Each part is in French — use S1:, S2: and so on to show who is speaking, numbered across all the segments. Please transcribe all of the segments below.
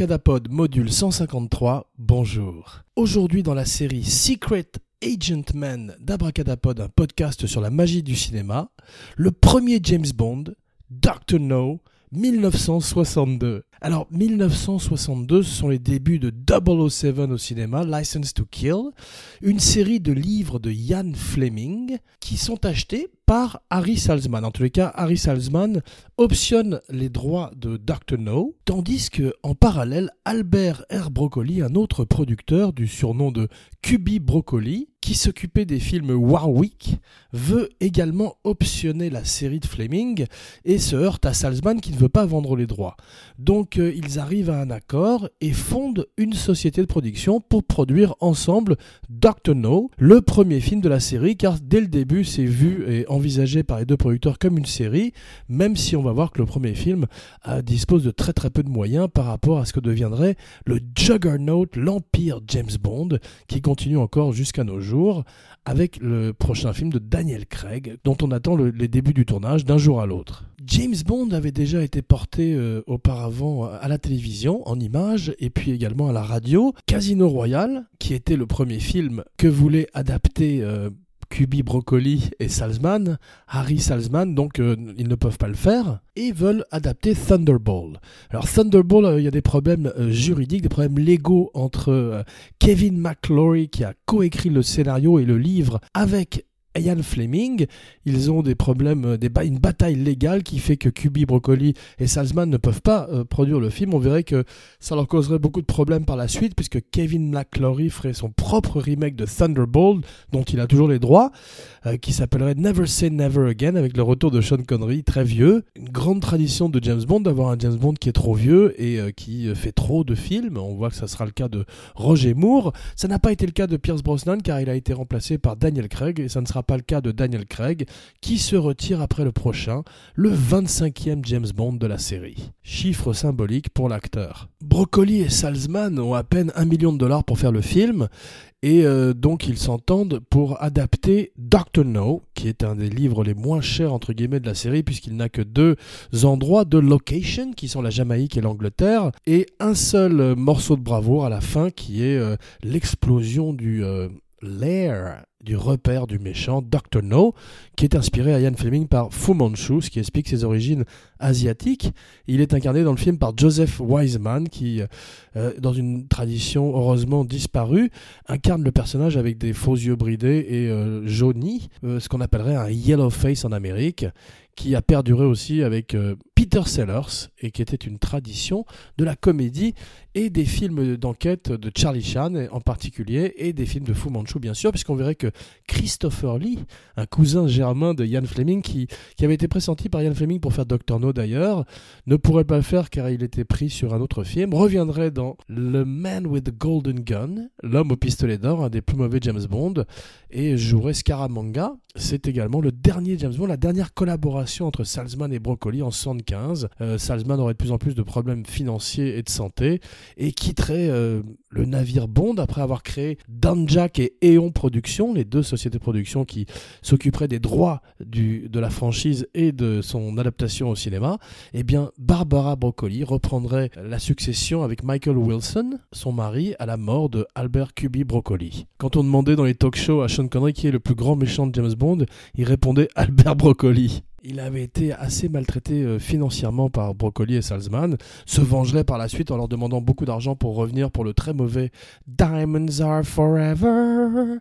S1: Abracadapod module 153, bonjour. Aujourd'hui dans la série Secret Agent Man d'Abracadapod, un podcast sur la magie du cinéma, le premier James Bond, Dr. No, 1962. Alors 1962, ce sont les débuts de 007 au cinéma, License to Kill, une série de livres de Ian Fleming qui sont achetés Harry Salzman. En tous les cas, Harry Salzman optionne les droits de Dr. No, tandis que en parallèle, Albert R. Broccoli, un autre producteur du surnom de Cuby Broccoli, qui s'occupait des films Warwick, veut également optionner la série de Fleming et se heurte à Salzman qui ne veut pas vendre les droits. Donc euh, ils arrivent à un accord et fondent une société de production pour produire ensemble Dr. No, le premier film de la série, car dès le début c'est vu et envisagé par les deux producteurs comme une série, même si on va voir que le premier film euh, dispose de très très peu de moyens par rapport à ce que deviendrait le Juggernaut, l'Empire James Bond, qui continue encore jusqu'à nos jours avec le prochain film de Daniel Craig, dont on attend le, les débuts du tournage d'un jour à l'autre. James Bond avait déjà été porté euh, auparavant à la télévision en images et puis également à la radio. Casino Royale, qui était le premier film que voulait adapter euh, Kubi Broccoli et Salzman, Harry Salzman, donc euh, ils ne peuvent pas le faire, et veulent adapter Thunderball. Alors Thunderball, euh, il y a des problèmes euh, juridiques, des problèmes légaux entre Kevin McClory, qui a coécrit le scénario et le livre, avec Ian Fleming, ils ont des problèmes, euh, une bataille légale qui fait que Kubi, Broccoli et Salzman ne peuvent pas euh, produire le film. On verrait que ça leur causerait beaucoup de problèmes par la suite, puisque Kevin McClory ferait son propre remake de Thunderbolt, dont il a toujours les droits, euh, qui s'appellerait Never Say Never Again, avec le retour de Sean Connery, très vieux. Une grande tradition de James Bond, d'avoir un James Bond qui est trop vieux et qui fait trop de films. On voit que ça sera le cas de Roger Moore. Ça n'a pas été le cas de Pierce Brosnan, car il a été remplacé par Daniel Craig, et ça ne sera pas le cas de Daniel Craig, qui se retire après le prochain, le 25e James Bond de la série. Chiffre symbolique pour l'acteur. Broccoli et Salzman ont à peine un million de dollars pour faire le film, et euh, donc ils s'entendent pour adapter Dr. No, qui est un des livres les moins chers entre guillemets de la série, puisqu'il n'a que deux endroits de location, qui sont la Jamaïque et l'Angleterre, et un seul euh, morceau de bravoure à la fin, qui est euh, l'explosion du lair du repère du méchant Dr. No, qui est inspiré à Ian Fleming par Fu Manchu, ce qui explique ses origines asiatiques. Il est incarné dans le film par Joseph Wiseman, qui, euh, dans une tradition heureusement disparue, incarne le personnage avec des faux yeux bridés et euh, jaunis, euh, ce qu'on appellerait un yellow face en Amérique, qui a perduré aussi avec euh, Peter Sellers, et qui était une tradition de la comédie et des films d'enquête de Charlie Chan en particulier, et des films de Fu Manchu bien sûr, puisqu'on verrait que Christopher Lee, un cousin germain de Ian Fleming, qui, avait été pressenti par Ian Fleming pour faire Dr. No d'ailleurs, ne pourrait pas le faire car il était pris sur un autre film, reviendrait dans Le Man with the Golden Gun, l'homme au pistolet d'or, un des plus mauvais James Bond, et jouerait Scaramanga. C'est également le dernier James Bond, la dernière collaboration entre Salzman et Broccoli en 75. Euh, Salzman aurait de plus en plus de problèmes financiers et de santé, et quitterait euh, le navire Bond après avoir créé Danjak et Eon Productions, les deux sociétés de production qui s'occuperaient des droits de la franchise et de son adaptation au cinéma. Eh bien, Barbara Broccoli reprendrait la succession avec Michael Wilson, son mari, à la mort de Albert Cuby Broccoli. Quand on demandait dans les talk shows à Sean Connery qui est le plus grand méchant de James Bond, il répondait Albert Broccoli. Il avait été assez maltraité euh, financièrement par Broccoli et Salzman, se vengerait par la suite en leur demandant beaucoup d'argent pour revenir pour le très mauvais Diamonds Are Forever.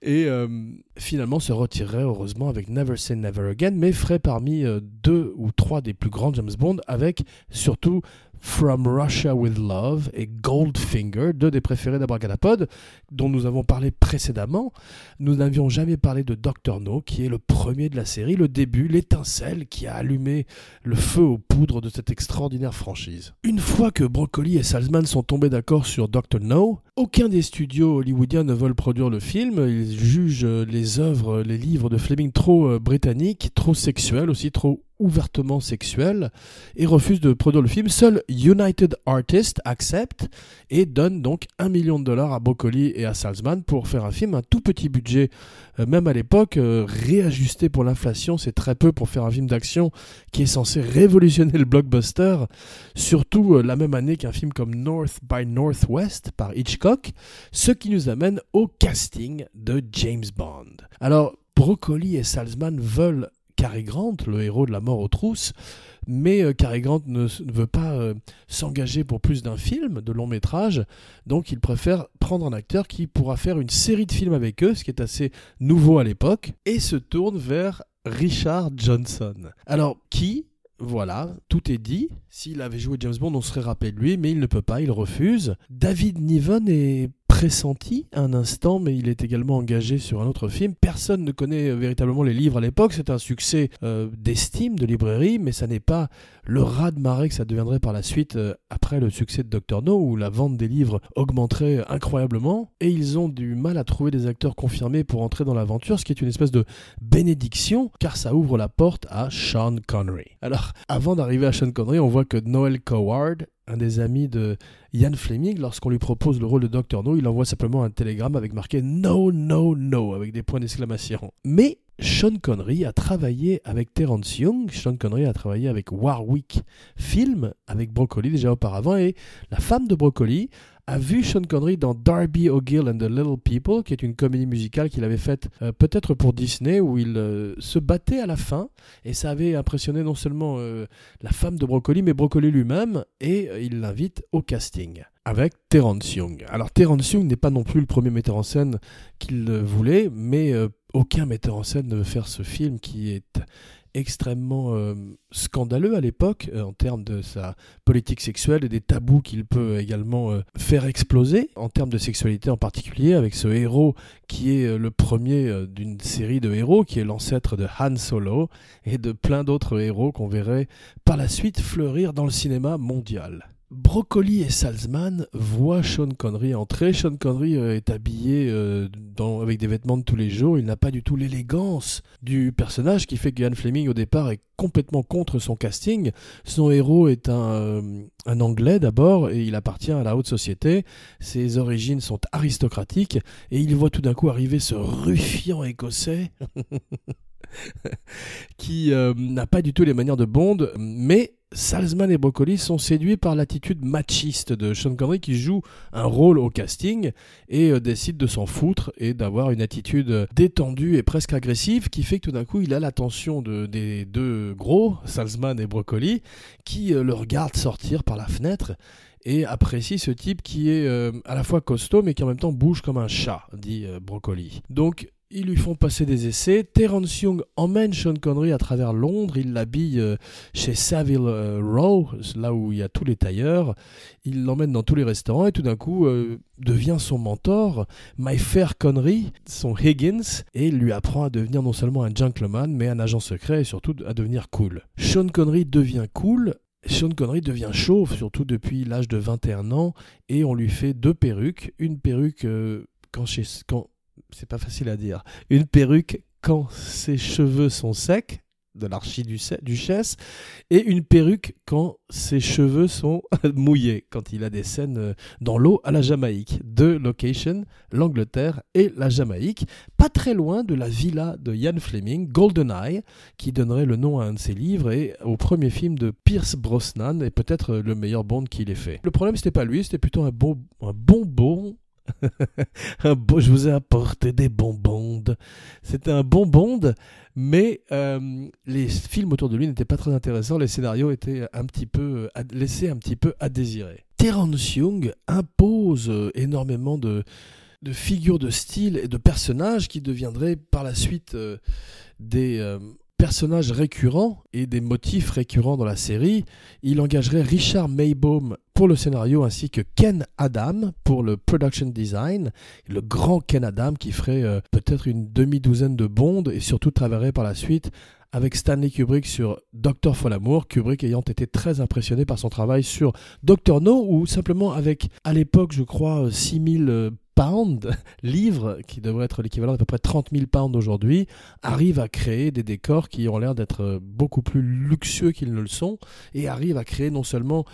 S1: Et euh, finalement se retirerait heureusement avec Never Say Never Again, mais ferait parmi euh, deux ou trois des plus grands James Bond avec surtout From Russia with Love et Goldfinger, deux des préférés d'Abracadapod, dont nous avons parlé précédemment. Nous n'avions jamais parlé de Dr. No, qui est le premier de la série, le début, l'étincelle qui a allumé le feu aux poudres de cette extraordinaire franchise. Une fois que Broccoli et Salzman sont tombés d'accord sur Dr. No, aucun des studios hollywoodiens ne veulent produire le film. Ils jugent les œuvres, les livres de Fleming trop euh, britanniques, trop sexuels aussi, trop ouvertement sexuel et refuse de produire le film. Seul United Artists accepte et donne donc un million de dollars à Broccoli et à Salzman pour faire un film, un tout petit budget, euh, même à l'époque, euh, réajusté pour l'inflation, c'est très peu pour faire un film d'action qui est censé révolutionner le blockbuster, surtout euh, la même année qu'un film comme North by Northwest par Hitchcock, ce qui nous amène au casting de James Bond. Alors, Broccoli et Salzman veulent Cary Grant, le héros de La mort aux trousses, mais euh, Cary Grant ne, veut pas euh, s'engager pour plus d'un film de long métrage, donc il préfère prendre un acteur qui pourra faire une série de films avec eux, ce qui est assez nouveau à l'époque, et se tourne vers Richard Johnson. Alors, qui? Voilà, tout est dit. S'il avait joué James Bond, on serait rappelé de lui, mais il ne peut pas, il refuse. David Niven est pressenti un instant, mais il est également engagé sur un autre film. Personne ne connaît euh, véritablement les livres à l'époque. C'est un succès euh, d'estime, de librairie, mais ça n'est pas le rat de marée que ça deviendrait par la suite euh, après le succès de Doctor No, où la vente des livres augmenterait incroyablement. Et ils ont du mal à trouver des acteurs confirmés pour entrer dans l'aventure, ce qui est une espèce de bénédiction, car ça ouvre la porte à Sean Connery. Alors, avant d'arriver à Sean Connery, on voit que Noel Coward un des amis de Ian Fleming, lorsqu'on lui propose le rôle de Dr. No, il envoie simplement un télégramme avec marqué No, no, no, avec des points d'exclamation. Mais Sean Connery a travaillé avec Terence Young, Sean Connery a travaillé avec Warwick Film, avec Broccoli déjà auparavant, et la femme de Broccoli a vu Sean Connery dans Darby O'Gill and the Little People, qui est une comédie musicale qu'il avait faite euh, peut-être pour Disney, où il euh, se battait à la fin, et ça avait impressionné non seulement euh, la femme de Broccoli, mais Broccoli lui-même, et il l'invite au casting avec Terence Young. Alors Terence Young n'est pas non plus le premier metteur en scène qu'il voulait, mais aucun metteur en scène ne veut faire ce film qui est extrêmement euh, scandaleux à l'époque euh, en termes de sa politique sexuelle et des tabous qu'il peut également euh, faire exploser en termes de sexualité en particulier avec ce héros qui est le premier d'une série de héros qui est l'ancêtre de Han Solo et de plein d'autres héros qu'on verrait par la suite fleurir dans le cinéma mondial. Broccoli et Salzman voient Sean Connery entrer. Sean Connery euh, est habillé euh, avec des vêtements de tous les jours. Il n'a pas du tout l'élégance du personnage qui fait que Ian Fleming au départ est complètement contre son casting. Son héros est un, euh, un Anglais d'abord et il appartient à la haute société. Ses origines sont aristocratiques et il voit tout d'un coup arriver ce ruffian écossais. qui n'a pas du tout les manières de Bond, mais Salzman et Broccoli sont séduits par l'attitude machiste de Sean Connery qui joue un rôle au casting et euh, décide de s'en foutre et d'avoir une attitude détendue et presque agressive qui fait que tout d'un coup il a l'attention de, des deux gros, Salzman et Broccoli, qui euh, le regardent sortir par la fenêtre et apprécie ce type qui est euh, à la fois costaud mais qui en même temps bouge comme un chat, dit Broccoli. Donc ils lui font passer des essais. Terence Young emmène Sean Connery à travers Londres. Il l'habille euh, chez Savile euh, Row, là où il y a tous les tailleurs. Il l'emmène dans tous les restaurants et tout d'un coup euh, devient son mentor, My Fair Connery, son Higgins, et lui apprend à devenir non seulement un gentleman, mais un agent secret et surtout à devenir cool. Sean Connery devient cool Sean Connery devient chauve, surtout depuis l'âge de 21 ans, et on lui fait deux perruques. Une perruque quand, chez, quand, c'est pas facile à dire, une perruque quand ses cheveux sont secs, de l'archiduchesse, et une perruque quand ses cheveux sont mouillés, quand il a des scènes euh, dans l'eau à la Jamaïque. Deux locations, l'Angleterre et la Jamaïque, pas très loin de la villa de Ian Fleming, GoldenEye, qui donnerait le nom à un de ses livres et au premier film de Pierce Brosnan, et peut-être le meilleur Bond qu'il ait fait. Le problème, c'était pas lui, c'était plutôt un bon, bonbon je vous ai apporté des bonbons. C'était un bon bond, mais euh, les films autour de lui n'étaient pas très intéressants. Les scénarios étaient un petit peu euh, laissés un petit peu à désirer. Terence Young impose euh, énormément de figures de style et de personnages qui deviendraient par la suite des personnages récurrents et des motifs récurrents dans la série, il engagerait Richard Maybaum pour le scénario ainsi que Ken Adam pour le production design, le grand Ken Adam qui ferait euh, peut-être une demi-douzaine de bondes et surtout travaillerait par la suite avec Stanley Kubrick sur Docteur Folamour, Kubrick ayant été très impressionné par son travail sur Doctor No, ou simplement avec, à l'époque, je crois, 6000 euh, pounds, livres, qui devrait être l'équivalent d'à peu près 30 000 pounds aujourd'hui, arrive à créer des décors qui ont l'air d'être beaucoup plus luxueux qu'ils ne le sont, et arrive à créer non seulement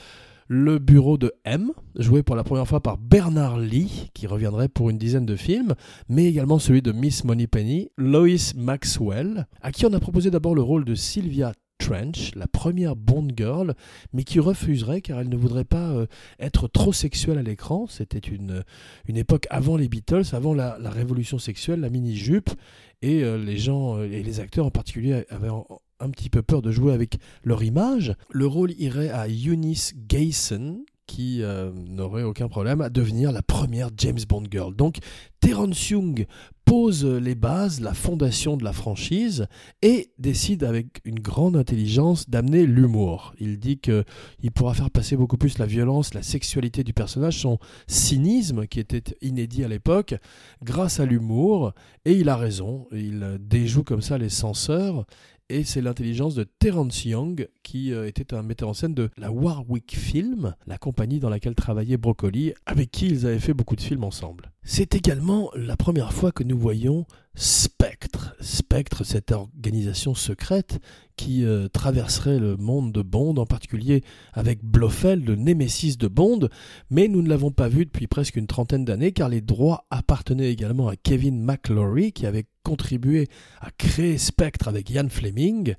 S1: le bureau de M, joué pour la première fois par Bernard Lee, qui reviendrait pour une dizaine de films, mais également celui de Miss Moneypenny, Lois Maxwell, à qui on a proposé d'abord le rôle de Sylvia Trench, la première Bond Girl, mais qui refuserait car elle ne voudrait pas euh, être trop sexuelle à l'écran. C'était une, une époque avant les Beatles, avant la, révolution sexuelle, la mini-jupe, et euh, les gens, euh, et les acteurs en particulier, avaient un petit peu peur de jouer avec leur image. Le rôle irait à Eunice Gayson, qui euh, n'aurait aucun problème à devenir la première James Bond girl. Donc Terence Young pose les bases, la fondation de la franchise et décide avec une grande intelligence d'amener l'humour. Il dit qu'il pourra faire passer beaucoup plus la violence, la sexualité du personnage, son cynisme qui était inédit à l'époque, grâce à l'humour. Et il a raison, il déjoue comme ça les censeurs et c'est l'intelligence de Terence Young, qui euh, était un metteur en scène de la Warwick Film, la compagnie dans laquelle travaillait Broccoli, avec qui ils avaient fait beaucoup de films ensemble. C'est également la première fois que nous voyons Spectre. Spectre, cette organisation secrète qui euh, traverserait le monde de Bond, en particulier avec Blofeld, le némésis de Bond, mais nous ne l'avons pas vu depuis presque une trentaine d'années car les droits appartenaient également à Kevin McClory qui avait contribué à créer Spectre avec Ian Fleming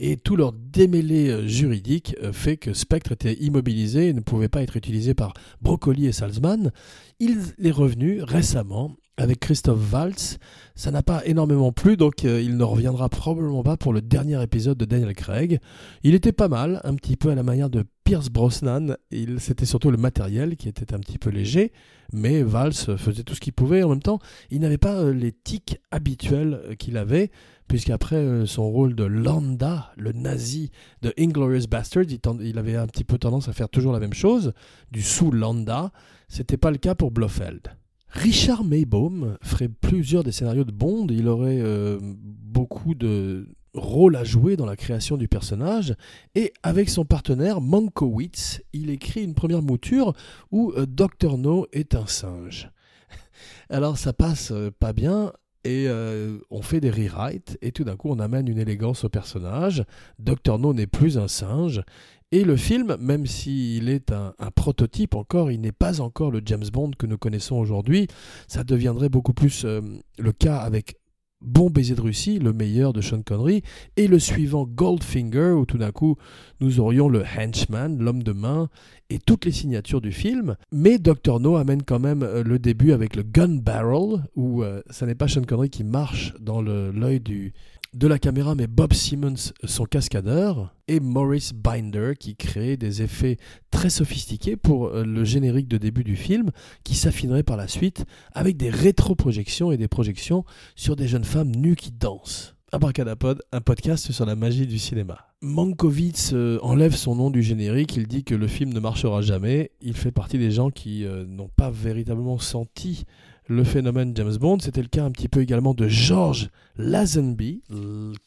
S1: et tout leur démêlé euh, juridique euh, fait que Spectre était immobilisé et ne pouvait pas être utilisé par Broccoli et Salzman. Il est revenu récemment avec Christophe Waltz. Ça n'a pas énormément plu, donc euh, il ne reviendra probablement pas pour le dernier épisode de Daniel Craig. Il était pas mal, un petit peu à la manière de Pierce Brosnan. C'était surtout le matériel qui était un petit peu léger, mais Waltz faisait tout ce qu'il pouvait. En même temps, il n'avait pas les tics habituels qu'il avait puisqu'après euh, son rôle de Landa, le nazi de Inglorious Bastard, il, avait un petit peu tendance à faire toujours la même chose, du sous-Landa. C'était pas le cas pour Blofeld. Richard Maybaum ferait plusieurs des scénarios de Bond. Il aurait euh, beaucoup de rôles à jouer dans la création du personnage. Et avec son partenaire Monkowitz, il écrit une première mouture où euh, Dr. No est un singe. Alors ça passe pas bien et euh, on fait des rewrites et tout d'un coup on amène une élégance au personnage. Dr No n'est plus un singe et le film, même s'il est un, prototype encore, il n'est pas encore le James Bond que nous connaissons aujourd'hui. Ça deviendrait beaucoup plus euh, le cas avec Bon baiser de Russie, le meilleur de Sean Connery, et le suivant Goldfinger, où tout d'un coup nous aurions le henchman, l'homme de main, et toutes les signatures du film. Mais Dr. No amène quand même euh, le début avec le gun barrel, où euh, ça n'est pas Sean Connery qui marche dans l'œil du, de la caméra, mais Bob Simmons, son cascadeur, et Maurice Binder, qui crée des effets très sophistiqués pour euh, le générique de début du film, qui s'affinerait par la suite avec des rétroprojections et des projections sur des jeunes femmes nues qui dansent. Abracadapod, un podcast sur la magie du cinéma. Mankiewicz euh, enlève son nom du générique, il dit que le film ne marchera jamais. Il fait partie des gens qui euh, n'ont pas véritablement senti le phénomène James Bond. C'était le cas un petit peu également de George Lazenby,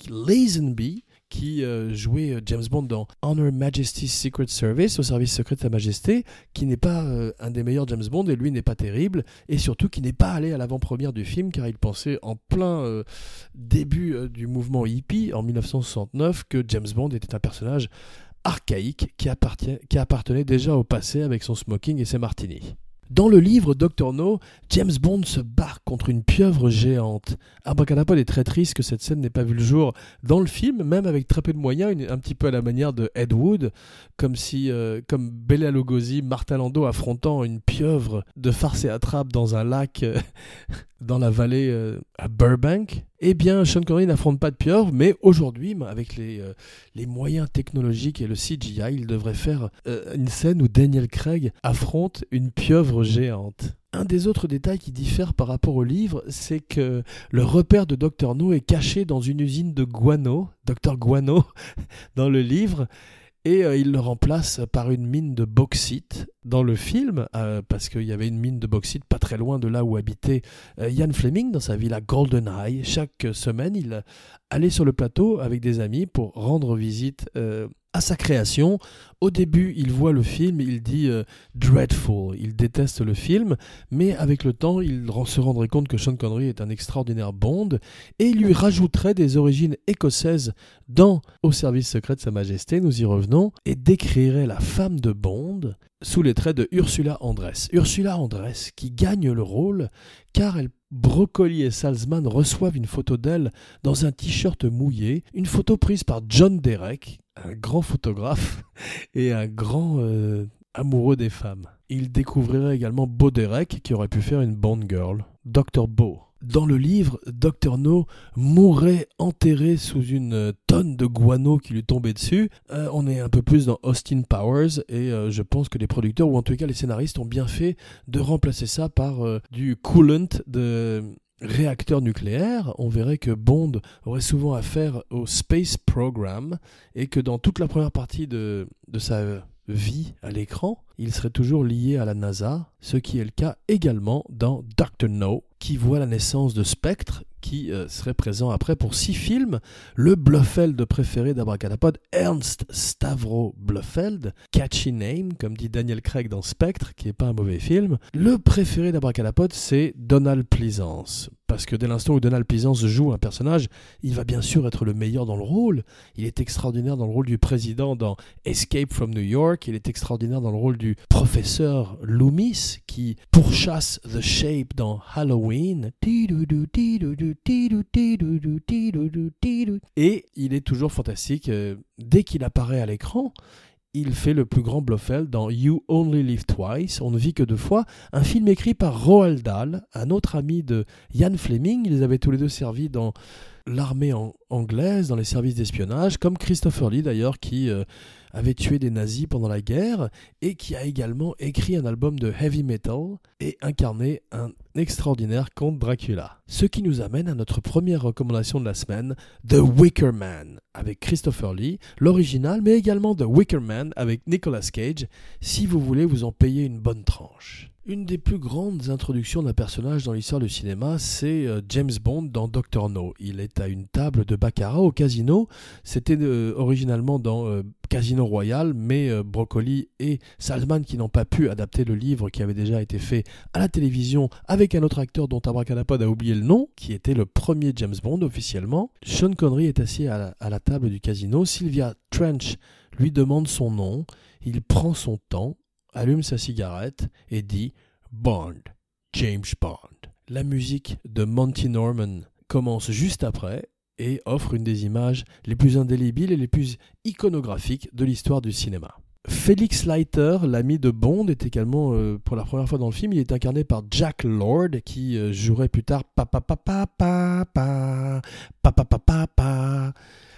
S1: Lazenby qui euh, jouait euh, James Bond dans Honor Majesty's Secret Service, au service secret de Sa Majesté, qui n'est pas euh, un des meilleurs James Bond et lui n'est pas terrible, et surtout qui n'est pas allé à l'avant-première du film car il pensait en plein début du mouvement hippie en 1969 que James Bond était un personnage archaïque qui, qui appartenait déjà au passé avec son smoking et ses martinis. Dans le livre Dr No, James Bond se bat contre une pieuvre géante. Abracadapod est très triste que cette scène n'ait pas vu le jour dans le film, même avec très peu de moyens, un petit peu à la manière de Ed Wood, comme si, euh, comme Bella Lugosi, Martin Landau affrontant une pieuvre de farce et attrape dans un lac euh, dans la vallée euh, à Burbank. Eh bien, Sean Connery n'affronte pas de pieuvre, mais aujourd'hui, avec les, euh, les moyens technologiques et le CGI, il devrait faire euh, une scène où Daniel Craig affronte une pieuvre géante. Un des autres détails qui diffère par rapport au livre, c'est que le repère de Dr No est caché dans une usine de guano, Dr Guano, dans le livre, et euh, il le remplace par une mine de bauxite dans le film, euh, parce qu'il y avait une mine de bauxite pas très loin de là où habitait euh, Ian Fleming dans sa villa GoldenEye. Chaque semaine, il allait sur le plateau avec des amis pour rendre visite à sa création. Au début, il voit le film, il dit euh, dreadful, il déteste le film, mais avec le temps, il se rendrait compte que Sean Connery est un extraordinaire Bond et il lui rajouterait des origines écossaises dans Au service secret de Sa Majesté, nous y revenons, et décrirait la femme de Bond sous les traits de Ursula Andress. Ursula Andress qui gagne le rôle car elle Broccoli et Salzman reçoivent une photo d'elle dans un t-shirt mouillé, une photo prise par John Derek, un grand photographe et un grand euh, amoureux des femmes. Il découvrirait également Beau Derek qui aurait pu faire une Bond Girl, Dr. Beau. Dans le livre, Dr. No mourrait enterré sous une tonne de guano qui lui tombait dessus. Euh, on est un peu plus dans Austin Powers et euh, je pense que les producteurs, ou en tout cas les scénaristes, ont bien fait de remplacer ça par du coolant de réacteur nucléaire, on verrait que Bond aurait souvent affaire au Space Program et que dans toute la première partie de, de sa vie à l'écran, il serait toujours lié à la NASA, ce qui est le cas également dans Doctor No, qui voit la naissance de Spectre, qui euh, serait présent après pour six films. Le Blofeld préféré d'Abracadapod, Ernst Stavro Blofeld, catchy name, comme dit Daniel Craig dans Spectre, qui n'est pas un mauvais film. Le préféré d'Abracadapod, c'est Donald Pleasance. Parce que dès l'instant où Donald Pleasance joue un personnage, il va bien sûr être le meilleur dans le rôle. Il est extraordinaire dans le rôle du président dans Escape from New York. Il est extraordinaire dans le rôle du professeur Loomis qui pourchasse The Shape dans Halloween. Et il est toujours fantastique. Euh, dès qu'il apparaît à l'écran, il fait le plus grand Blofeld dans You Only Live Twice, On ne vit que deux fois, un film écrit par Roald Dahl, un autre ami de Ian Fleming. Ils avaient tous les deux servi dans l'armée anglaise, dans les services d'espionnage, comme Christopher Lee d'ailleurs, qui euh, avait tué des nazis pendant la guerre et qui a également écrit un album de heavy metal et incarné un extraordinaire conte Dracula. Ce qui nous amène à notre première recommandation de la semaine, The Wicker Man, avec Christopher Lee, l'original, mais également The Wicker Man avec Nicolas Cage, si vous voulez vous en payer une bonne tranche. Une des plus grandes introductions d'un personnage dans l'histoire du cinéma, c'est euh, James Bond dans Doctor No. Il est à une table de baccarat au casino. C'était euh, originalement dans euh, Casino Royal, mais Broccoli et Salman, qui n'ont pas pu adapter le livre qui avait déjà été fait à la télévision avec un autre acteur dont Abracadapod a oublié le nom, qui était le premier James Bond officiellement. Sean Connery est assis à la, à la table du casino. Sylvia Trench lui demande son nom. Il prend son temps allume sa cigarette et dit Bond, James Bond. La musique de Monty Norman commence juste après et offre une des images les plus indélébiles et les plus iconographiques de l'histoire du cinéma. Felix Leiter, l'ami de Bond, est également euh, pour la première fois dans le film. Il est incarné par Jack Lord, qui euh, jouerait plus tard Papa Papa Papa Papa Papa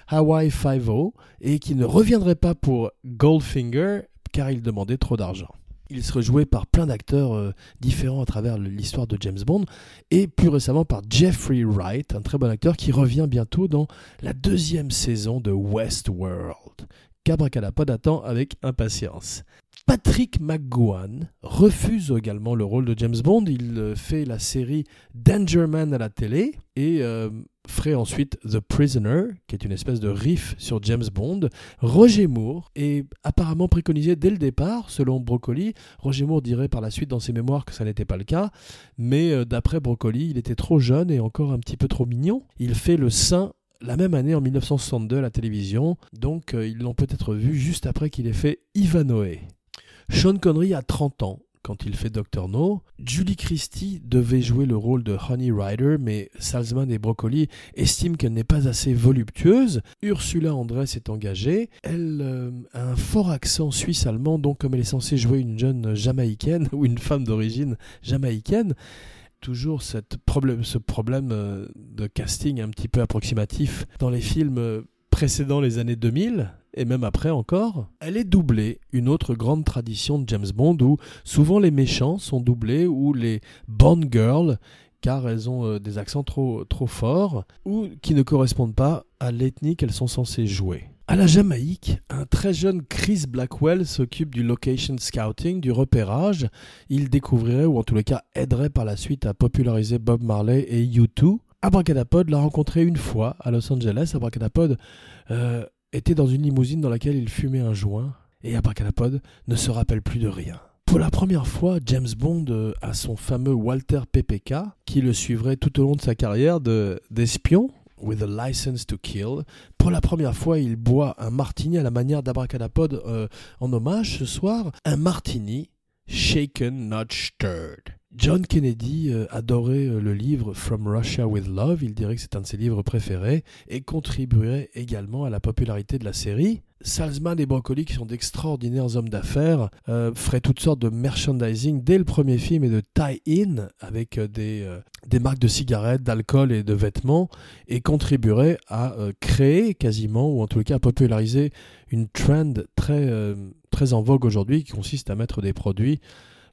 S1: Hawaii Five-O et qui ne reviendrait pas pour Goldfinger car il demandait trop d'argent. Il serait joué par plein d'acteurs euh, différents à travers l'histoire de James Bond et plus récemment par Jeffrey Wright, un très bon acteur qui revient bientôt dans la deuxième saison de Westworld. Cabracalapod attend avec impatience. Patrick McGowan refuse également le rôle de James Bond. Il euh, fait la série Danger Man à la télé et euh, ferait ensuite The Prisoner, qui est une espèce de riff sur James Bond. Roger Moore est apparemment préconisé dès le départ, selon Broccoli. Roger Moore dirait par la suite dans ses mémoires que ça n'était pas le cas, mais euh, d'après Broccoli, il était trop jeune et encore un petit peu trop mignon. Il fait le saint la même année en 1962 à la télévision, donc ils l'ont peut-être vu juste après qu'il ait fait Ivanhoe. Sean Connery a 30 ans quand il fait Dr. No. Julie Christie devait jouer le rôle de Honey Rider, mais Salzman et Broccoli estiment qu'elle n'est pas assez voluptueuse. Ursula Andress est engagée. Elle euh, a un fort accent suisse-allemand, donc comme elle est censée jouer une jeune jamaïcaine ou une femme d'origine jamaïcaine, toujours ce problème euh, de casting un petit peu approximatif dans les films euh, précédant les années 2000 et même après encore, elle est doublée, une autre grande tradition de James Bond où souvent les méchants sont doublés ou les Bond Girls car elles ont euh, des accents trop, trop forts ou qui ne correspondent pas à l'ethnie qu'elles sont censées jouer. À la Jamaïque, un très jeune Chris Blackwell s'occupe du location scouting, du repérage. Il découvrirait, ou en tous les cas aiderait par la suite à populariser Bob Marley et U2. Abracadapod l'a rencontré une fois à Los Angeles. Abracadapod euh, était dans une limousine dans laquelle il fumait un joint. Et Abracadapod ne se rappelle plus de rien. Pour la première fois, James Bond euh, a son fameux Walter PPK, qui le suivrait tout au long de sa carrière d'espion, with a license to kill. Pour la première fois, il boit un martini à la manière d'Abracadapod euh, en hommage ce soir. Un martini shaken, not stirred. John Kennedy euh, adorait euh, le livre From Russia with Love, il dirait que c'est un de ses livres préférés, et contribuerait également à la popularité de la série. Salzman et Broccoli, qui sont d'extraordinaires hommes d'affaires, euh, feraient toutes sortes de merchandising dès le premier film et de tie-in avec des, des marques de cigarettes, d'alcool et de vêtements, et contribueraient à créer quasiment, ou en tout cas à populariser une trend très, très en vogue aujourd'hui qui consiste à mettre des produits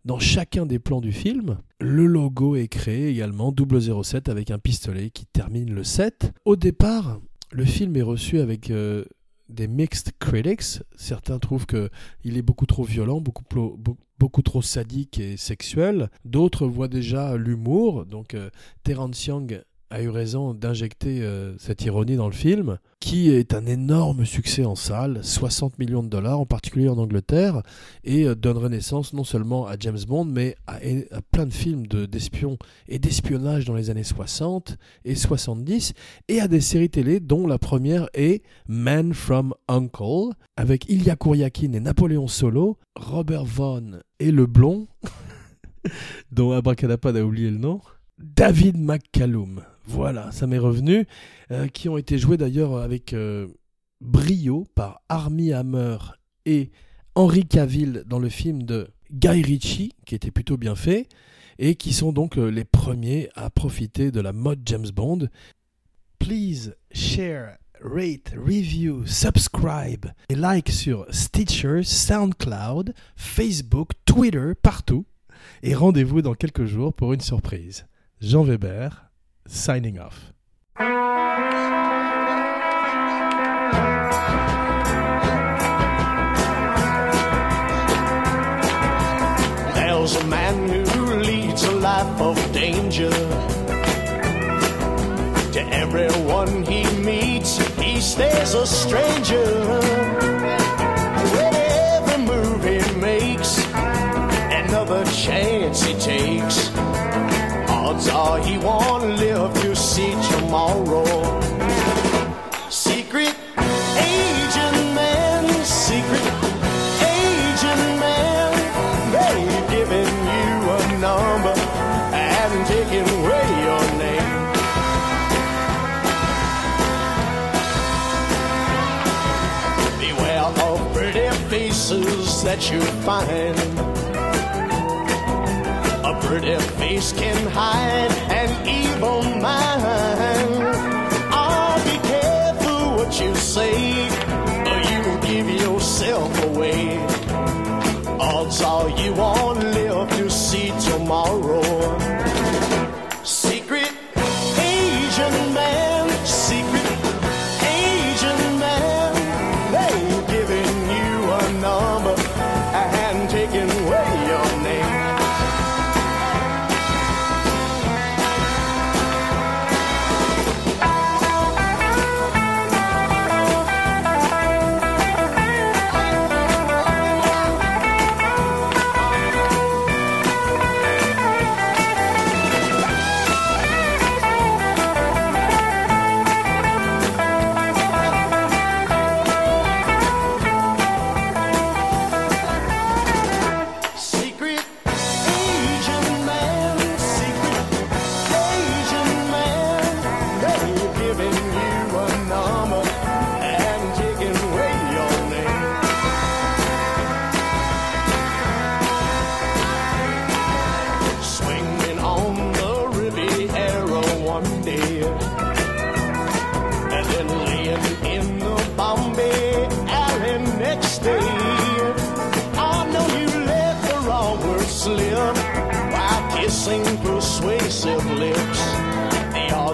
S1: dans chacun des plans du film, le logo est créé également 007 avec un pistolet qui termine le 7. Au départ, le film est reçu avec euh, des mixed critics. Certains trouvent qu'il est beaucoup trop violent, beaucoup, beaucoup trop sadique et sexuel. D'autres voient déjà l'humour. Donc euh, Terence Young a eu raison d'injecter euh, cette ironie dans le film, qui est un énorme succès en salle, 60 millions de dollars, en particulier en Angleterre, et euh, donne renaissance non seulement à James Bond, mais à, plein de films d'espions et d'espionnage dans les années 60 et 70, et à des séries télé dont la première est Man from Uncle, avec Ilya Kouriakin et Napoléon Solo, Robert Vaughn et le blond, dont Abracadapod a oublié le nom, David McCallum. Voilà, ça m'est revenu. Euh, qui ont été joués d'ailleurs avec euh, brio par Armie Hammer et Henry Cavill dans le film de Guy Ritchie, qui était plutôt bien fait, et qui sont donc euh, les premiers à profiter de la mode James Bond. Please share, rate, review, subscribe et like sur Stitcher, SoundCloud, Facebook, Twitter, partout. Et rendez-vous dans quelques jours pour une surprise. Jean Weber, signing off. There's a man who leads a life of danger. To everyone he meets, he stays a stranger. Whatever move he makes, another chance he takes odds are he won't live to see tomorrow. Secret agent man, secret agent man, they've given you a number and taken away your name. Beware of pretty faces that you find pretty face can hide an evil mind. Oh, be careful what you say, or you give yourself away. Odds are you won't live to see tomorrow.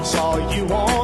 S1: Persuasive lips. The odds are you won't